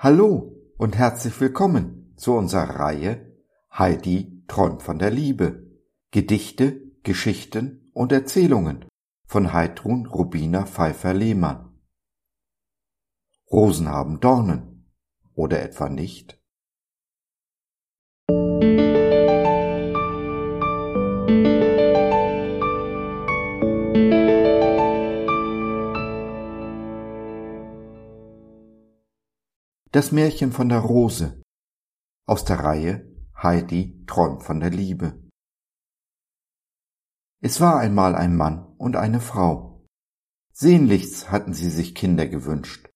Hallo und herzlich willkommen zu unserer Reihe Heidi träumt von der Liebe. Gedichte, Geschichten und Erzählungen von Heidrun Rubina Pfeiffer-Lehmann. Rosen haben Dornen oder etwa nicht? Das Märchen von der Rose aus der Reihe Heidi träumt von der Liebe. Es war einmal ein Mann und eine Frau. Sehnlichst hatten sie sich Kinder gewünscht.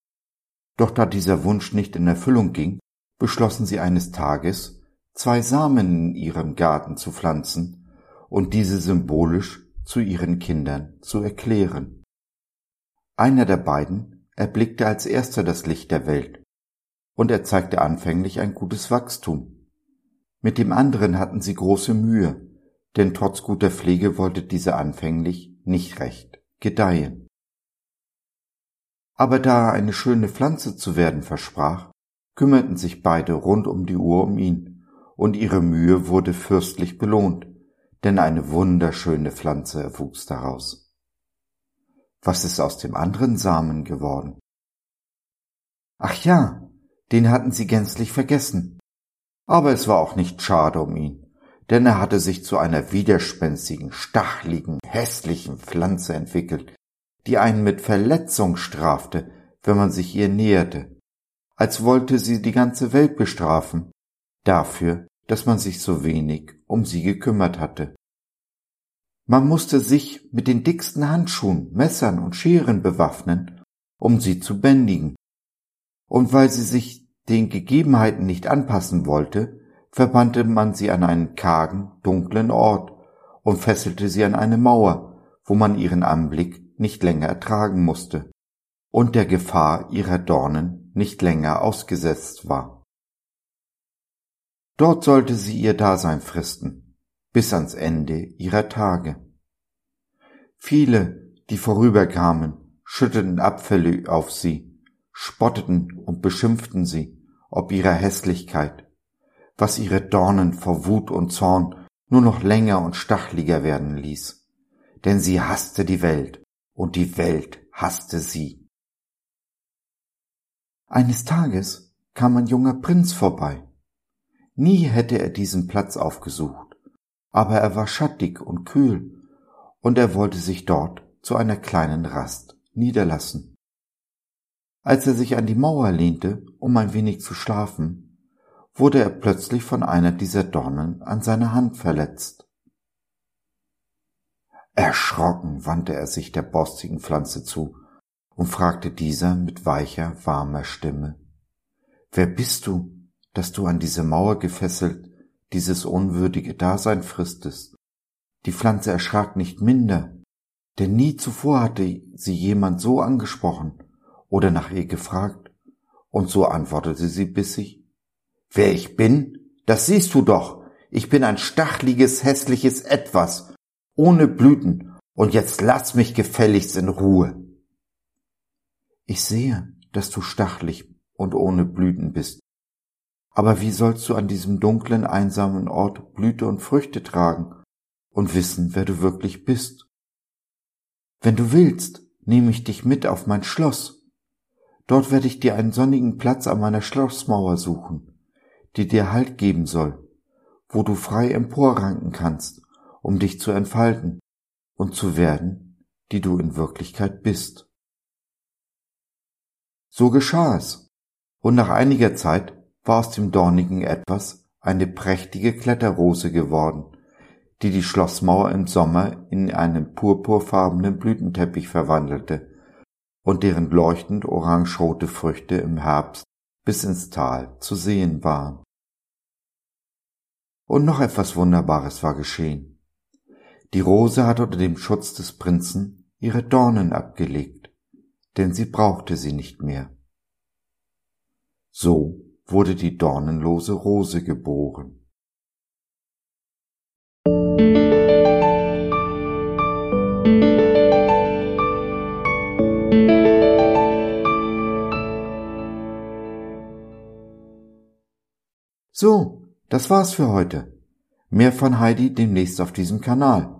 Doch da dieser Wunsch nicht in Erfüllung ging, beschlossen sie eines Tages, zwei Samen in ihrem Garten zu pflanzen und diese symbolisch zu ihren Kindern zu erklären. Einer der beiden erblickte als erster das Licht der Welt und er zeigte anfänglich ein gutes Wachstum. Mit dem anderen hatten sie große Mühe, denn trotz guter Pflege wollte diese anfänglich nicht recht gedeihen. Aber da er eine schöne Pflanze zu werden versprach, kümmerten sich beide rund um die Uhr um ihn, und ihre Mühe wurde fürstlich belohnt, denn eine wunderschöne Pflanze erwuchs daraus. Was ist aus dem anderen Samen geworden? Ach ja, den hatten sie gänzlich vergessen. Aber es war auch nicht schade um ihn, denn er hatte sich zu einer widerspenstigen, stachligen, hässlichen Pflanze entwickelt, die einen mit Verletzung strafte, wenn man sich ihr näherte, als wollte sie die ganze Welt bestrafen, dafür, dass man sich so wenig um sie gekümmert hatte. Man musste sich mit den dicksten Handschuhen, Messern und Scheren bewaffnen, um sie zu bändigen. Und weil sie sich den Gegebenheiten nicht anpassen wollte, verbannte man sie an einen kargen, dunklen Ort und fesselte sie an eine Mauer, wo man ihren Anblick nicht länger ertragen musste und der Gefahr ihrer Dornen nicht länger ausgesetzt war. Dort sollte sie ihr Dasein fristen, bis ans Ende ihrer Tage. Viele, die vorüberkamen, schütteten Abfälle auf sie, spotteten und beschimpften sie, ob ihrer Hässlichkeit, was ihre Dornen vor Wut und Zorn nur noch länger und stachliger werden ließ. Denn sie hasste die Welt und die Welt hasste sie. Eines Tages kam ein junger Prinz vorbei. Nie hätte er diesen Platz aufgesucht, aber er war schattig und kühl, und er wollte sich dort zu einer kleinen Rast niederlassen. Als er sich an die Mauer lehnte, um ein wenig zu schlafen, wurde er plötzlich von einer dieser Dornen an seiner Hand verletzt. Erschrocken wandte er sich der borstigen Pflanze zu und fragte dieser mit weicher, warmer Stimme Wer bist du, dass du an diese Mauer gefesselt dieses unwürdige Dasein fristest? Die Pflanze erschrak nicht minder, denn nie zuvor hatte sie jemand so angesprochen oder nach ihr gefragt, und so antwortete sie bissig, Wer ich bin, das siehst du doch, ich bin ein stachliges, hässliches Etwas, ohne Blüten, und jetzt lass mich gefälligst in Ruhe. Ich sehe, dass du stachlig und ohne Blüten bist. Aber wie sollst du an diesem dunklen, einsamen Ort Blüte und Früchte tragen und wissen, wer du wirklich bist? Wenn du willst, nehme ich dich mit auf mein Schloss Dort werde ich dir einen sonnigen Platz an meiner Schlossmauer suchen, die dir Halt geben soll, wo du frei emporranken kannst, um dich zu entfalten und zu werden, die du in Wirklichkeit bist. So geschah es, und nach einiger Zeit war aus dem dornigen etwas eine prächtige Kletterrose geworden, die die Schlossmauer im Sommer in einen purpurfarbenen Blütenteppich verwandelte, und deren leuchtend orangerote Früchte im Herbst bis ins Tal zu sehen waren. Und noch etwas Wunderbares war geschehen. Die Rose hatte unter dem Schutz des Prinzen ihre Dornen abgelegt, denn sie brauchte sie nicht mehr. So wurde die dornenlose Rose geboren. So, das war's für heute. Mehr von Heidi demnächst auf diesem Kanal.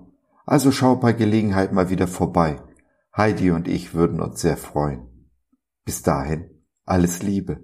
Also schau bei Gelegenheit mal wieder vorbei. Heidi und ich würden uns sehr freuen. Bis dahin, alles Liebe.